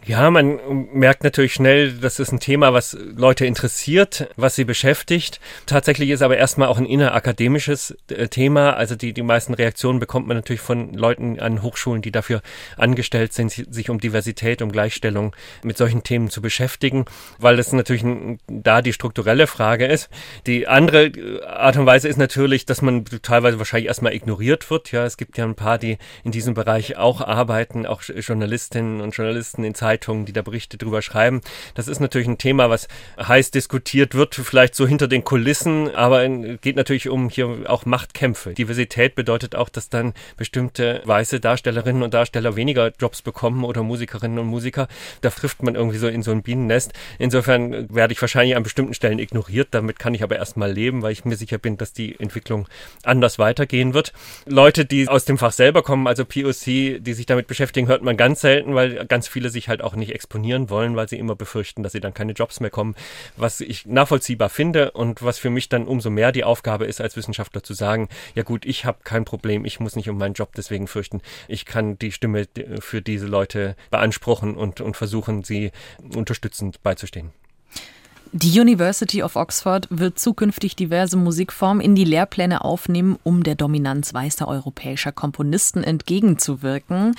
Ja, man merkt natürlich schnell, das ist ein Thema, was Leute interessiert, was sie beschäftigt. Tatsächlich ist aber erstmal auch ein innerakademisches äh, Thema. Also die, die meisten Reaktionen bekommt man natürlich von Leuten an Hochschulen, die dafür angestellt sind, sich um Diversität, um Gleichstellung mit solchen Themen zu beschäftigen, weil das natürlich da die strukturelle Frage ist. Die andere äh, Art und Weise ist natürlich, dass man teilweise wahrscheinlich erstmal ignoriert wird. Ja, es gibt ja ein paar, die in diesem Bereich auch arbeiten, auch Journalistinnen und Journalisten in Zeitungen Zeitungen, die da Berichte drüber schreiben. Das ist natürlich ein Thema, was heiß diskutiert wird, vielleicht so hinter den Kulissen, aber geht natürlich um hier auch Machtkämpfe. Diversität bedeutet auch, dass dann bestimmte weiße Darstellerinnen und Darsteller weniger Jobs bekommen oder Musikerinnen und Musiker. Da trifft man irgendwie so in so ein Bienennest. Insofern werde ich wahrscheinlich an bestimmten Stellen ignoriert. Damit kann ich aber erstmal leben, weil ich mir sicher bin, dass die Entwicklung anders weitergehen wird. Leute, die aus dem Fach selber kommen, also POC, die sich damit beschäftigen, hört man ganz selten, weil ganz viele sich halt auch nicht exponieren wollen, weil sie immer befürchten, dass sie dann keine Jobs mehr kommen, was ich nachvollziehbar finde und was für mich dann umso mehr die Aufgabe ist, als Wissenschaftler zu sagen, ja gut, ich habe kein Problem, ich muss nicht um meinen Job deswegen fürchten, ich kann die Stimme für diese Leute beanspruchen und, und versuchen, sie unterstützend beizustehen. Die University of Oxford wird zukünftig diverse Musikformen in die Lehrpläne aufnehmen, um der Dominanz weißer europäischer Komponisten entgegenzuwirken.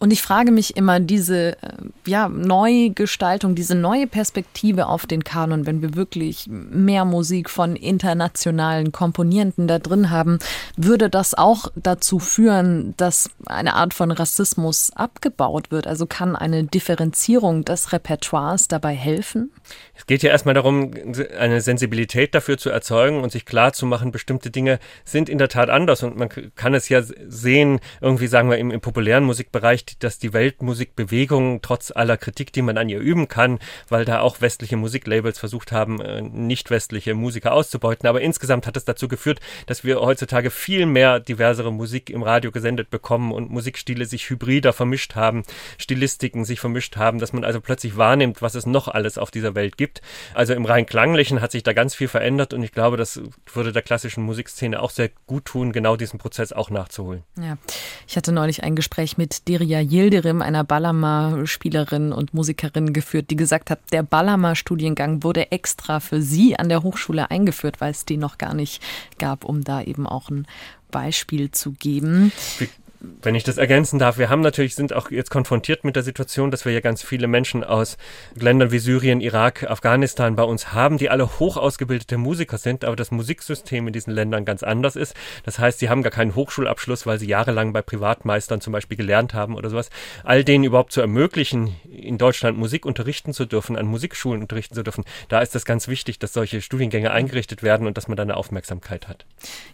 Und ich frage mich immer, diese äh, ja, Neugestaltung, diese neue Perspektive auf den Kanon, wenn wir wirklich mehr Musik von internationalen Komponierenden da drin haben, würde das auch dazu führen, dass eine Art von Rassismus abgebaut wird? Also kann eine Differenzierung des Repertoires dabei helfen? Es geht ja erstmal darum, eine Sensibilität dafür zu erzeugen und sich klar zu machen, bestimmte Dinge sind in der Tat anders und man kann es ja sehen, irgendwie sagen wir im, im populären Musikbereich, dass die Weltmusikbewegung trotz aller Kritik, die man an ihr üben kann, weil da auch westliche Musiklabels versucht haben, äh, nicht westliche Musiker auszubeuten, aber insgesamt hat es dazu geführt, dass wir heutzutage viel mehr diversere Musik im Radio gesendet bekommen und Musikstile sich hybrider vermischt haben, Stilistiken sich vermischt haben, dass man also plötzlich wahrnimmt, was es noch alles auf dieser Welt gibt. Also im rein klanglichen hat sich da ganz viel verändert und ich glaube, das würde der klassischen Musikszene auch sehr gut tun, genau diesen Prozess auch nachzuholen. Ja, ich hatte neulich ein Gespräch mit Deria Maria Yildirim, einer Ballermer-Spielerin und Musikerin, geführt, die gesagt hat, der Ballermer-Studiengang wurde extra für sie an der Hochschule eingeführt, weil es den noch gar nicht gab, um da eben auch ein Beispiel zu geben. Wie wenn ich das ergänzen darf, wir haben natürlich, sind auch jetzt konfrontiert mit der Situation, dass wir ja ganz viele Menschen aus Ländern wie Syrien, Irak, Afghanistan bei uns haben, die alle hoch ausgebildete Musiker sind, aber das Musiksystem in diesen Ländern ganz anders ist. Das heißt, sie haben gar keinen Hochschulabschluss, weil sie jahrelang bei Privatmeistern zum Beispiel gelernt haben oder sowas. All denen überhaupt zu ermöglichen, in Deutschland Musik unterrichten zu dürfen, an Musikschulen unterrichten zu dürfen, da ist das ganz wichtig, dass solche Studiengänge eingerichtet werden und dass man da eine Aufmerksamkeit hat.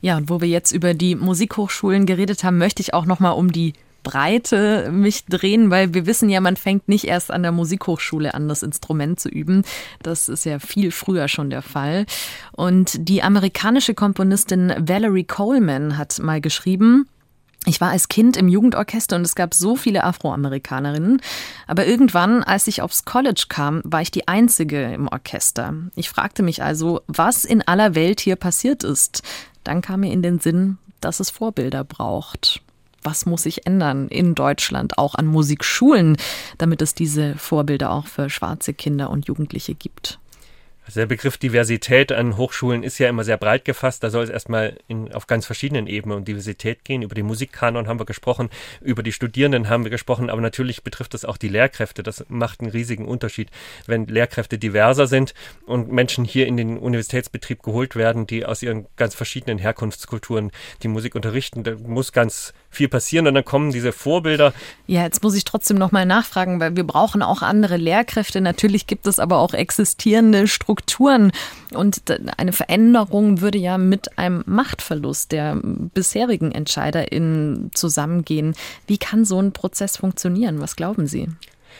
Ja, und wo wir jetzt über die Musikhochschulen geredet haben, möchte ich auch noch nochmal um die Breite mich drehen, weil wir wissen ja, man fängt nicht erst an der Musikhochschule an, das Instrument zu üben. Das ist ja viel früher schon der Fall. Und die amerikanische Komponistin Valerie Coleman hat mal geschrieben, ich war als Kind im Jugendorchester und es gab so viele Afroamerikanerinnen. Aber irgendwann, als ich aufs College kam, war ich die Einzige im Orchester. Ich fragte mich also, was in aller Welt hier passiert ist. Dann kam mir in den Sinn, dass es Vorbilder braucht was muss sich ändern in Deutschland, auch an Musikschulen, damit es diese Vorbilder auch für schwarze Kinder und Jugendliche gibt? Also der Begriff Diversität an Hochschulen ist ja immer sehr breit gefasst. Da soll es erstmal in, auf ganz verschiedenen Ebenen um Diversität gehen. Über den Musikkanon haben wir gesprochen, über die Studierenden haben wir gesprochen, aber natürlich betrifft das auch die Lehrkräfte. Das macht einen riesigen Unterschied, wenn Lehrkräfte diverser sind und Menschen hier in den Universitätsbetrieb geholt werden, die aus ihren ganz verschiedenen Herkunftskulturen die Musik unterrichten. Da muss ganz viel passieren und dann kommen diese Vorbilder. Ja, jetzt muss ich trotzdem nochmal nachfragen, weil wir brauchen auch andere Lehrkräfte. Natürlich gibt es aber auch existierende Strukturen und eine Veränderung würde ja mit einem Machtverlust der bisherigen EntscheiderInnen zusammengehen. Wie kann so ein Prozess funktionieren? Was glauben Sie?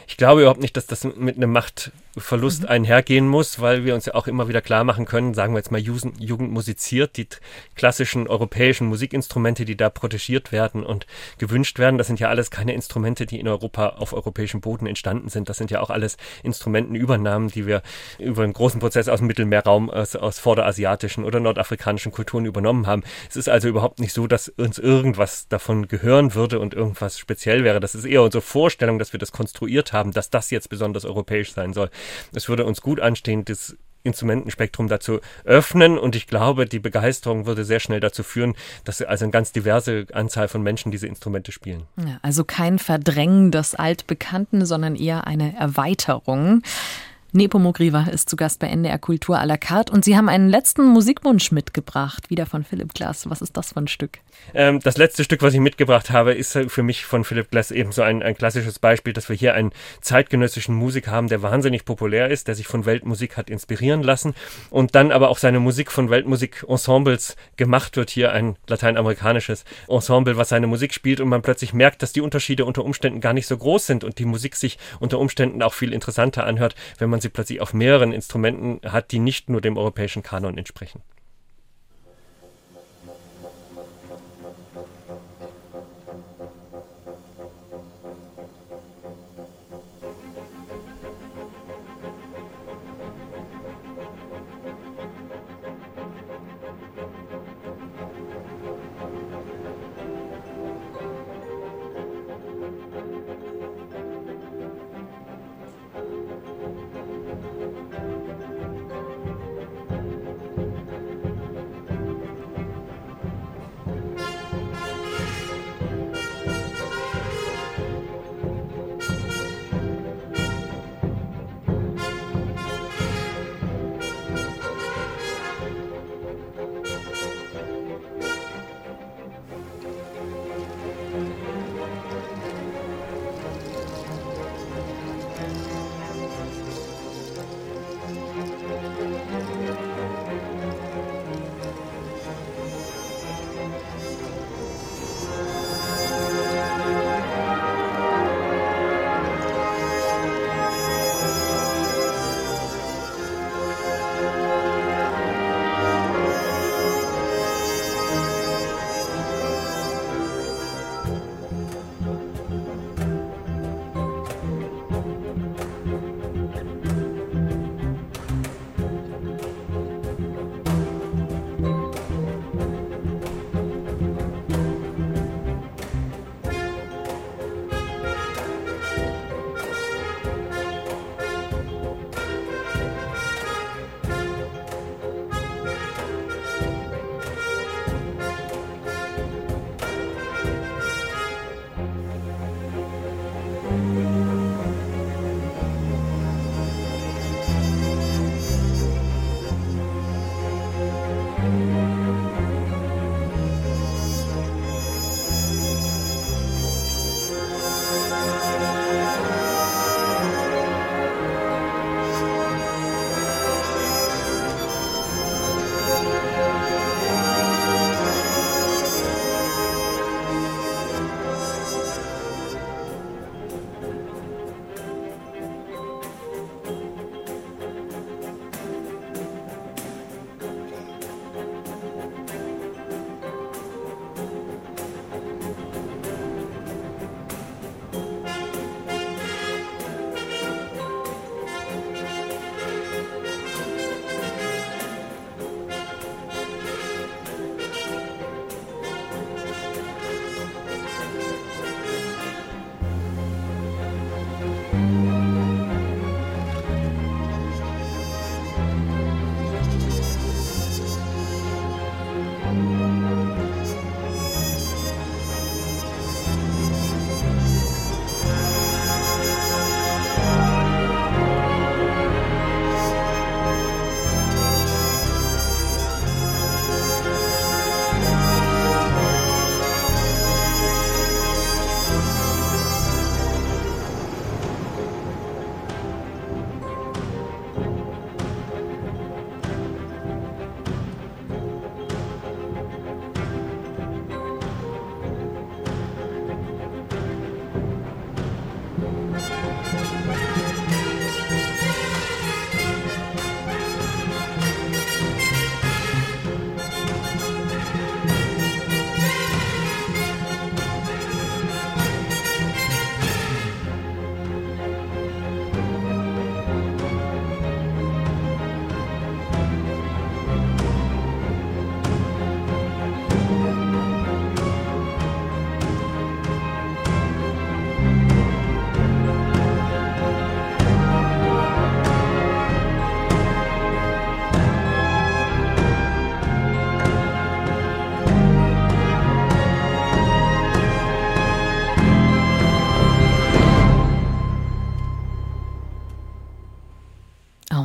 Ich glaube überhaupt nicht, dass das mit einem Macht Verlust mhm. einhergehen muss, weil wir uns ja auch immer wieder klar machen können, sagen wir jetzt mal Jugend, musiziert, die klassischen europäischen Musikinstrumente, die da protegiert werden und gewünscht werden, das sind ja alles keine Instrumente, die in Europa auf europäischem Boden entstanden sind. Das sind ja auch alles Instrumentenübernahmen, die wir über einen großen Prozess aus dem Mittelmeerraum, aus, aus vorderasiatischen oder nordafrikanischen Kulturen übernommen haben. Es ist also überhaupt nicht so, dass uns irgendwas davon gehören würde und irgendwas speziell wäre. Das ist eher unsere Vorstellung, dass wir das konstruiert haben, dass das jetzt besonders europäisch sein soll. Es würde uns gut anstehen, das Instrumentenspektrum dazu öffnen und ich glaube, die Begeisterung würde sehr schnell dazu führen, dass also eine ganz diverse Anzahl von Menschen diese Instrumente spielen. Ja, also kein Verdrängen des Altbekannten, sondern eher eine Erweiterung. Nepomuk-Riva ist zu Gast bei NDR Kultur à la carte und Sie haben einen letzten Musikwunsch mitgebracht, wieder von Philipp Glass. Was ist das für ein Stück? Ähm, das letzte Stück, was ich mitgebracht habe, ist für mich von Philipp Glass eben so ein, ein klassisches Beispiel, dass wir hier einen zeitgenössischen Musiker haben, der wahnsinnig populär ist, der sich von Weltmusik hat inspirieren lassen und dann aber auch seine Musik von Weltmusik-Ensembles gemacht wird. Hier ein lateinamerikanisches Ensemble, was seine Musik spielt und man plötzlich merkt, dass die Unterschiede unter Umständen gar nicht so groß sind und die Musik sich unter Umständen auch viel interessanter anhört, wenn man sie plötzlich auf mehreren Instrumenten hat, die nicht nur dem europäischen Kanon entsprechen.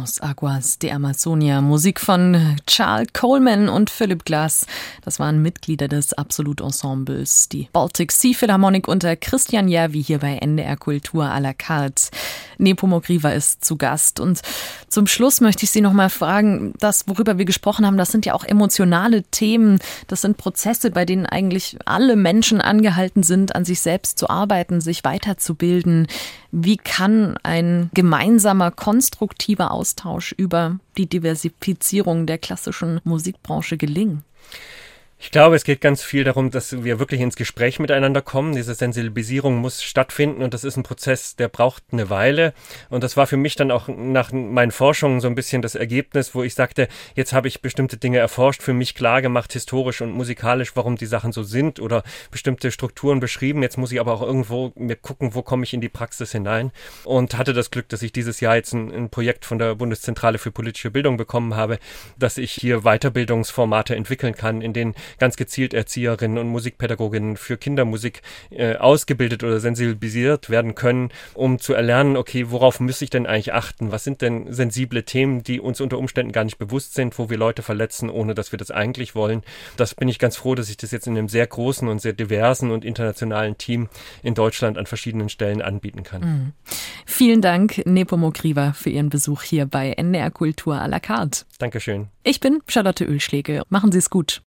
Los Aguas de Amazonia. Musik von Charles Coleman und Philip Glass. Das waren Mitglieder des Absolut-Ensembles. Die Baltic Sea Philharmonic unter Christian Järvi hier bei NDR Kultur à la carte. Nepomuk-Riva ist zu Gast. Und zum Schluss möchte ich Sie noch mal fragen, das, worüber wir gesprochen haben, das sind ja auch emotionale Themen. Das sind Prozesse, bei denen eigentlich alle Menschen angehalten sind, an sich selbst zu arbeiten, sich weiterzubilden. Wie kann ein gemeinsamer, konstruktiver Austausch über die Diversifizierung der klassischen Musikbranche gelingen? Ich glaube, es geht ganz viel darum, dass wir wirklich ins Gespräch miteinander kommen. Diese Sensibilisierung muss stattfinden und das ist ein Prozess, der braucht eine Weile. Und das war für mich dann auch nach meinen Forschungen so ein bisschen das Ergebnis, wo ich sagte, jetzt habe ich bestimmte Dinge erforscht, für mich klar gemacht, historisch und musikalisch, warum die Sachen so sind oder bestimmte Strukturen beschrieben. Jetzt muss ich aber auch irgendwo mir gucken, wo komme ich in die Praxis hinein. Und hatte das Glück, dass ich dieses Jahr jetzt ein, ein Projekt von der Bundeszentrale für politische Bildung bekommen habe, dass ich hier Weiterbildungsformate entwickeln kann, in denen ganz gezielt Erzieherinnen und Musikpädagoginnen für Kindermusik äh, ausgebildet oder sensibilisiert werden können, um zu erlernen, okay, worauf muss ich denn eigentlich achten? Was sind denn sensible Themen, die uns unter Umständen gar nicht bewusst sind, wo wir Leute verletzen, ohne dass wir das eigentlich wollen? Das bin ich ganz froh, dass ich das jetzt in einem sehr großen und sehr diversen und internationalen Team in Deutschland an verschiedenen Stellen anbieten kann. Mhm. Vielen Dank, Nepomuk Riva, für Ihren Besuch hier bei NDR Kultur à la carte. Dankeschön. Ich bin Charlotte Ölschläge. Machen Sie es gut.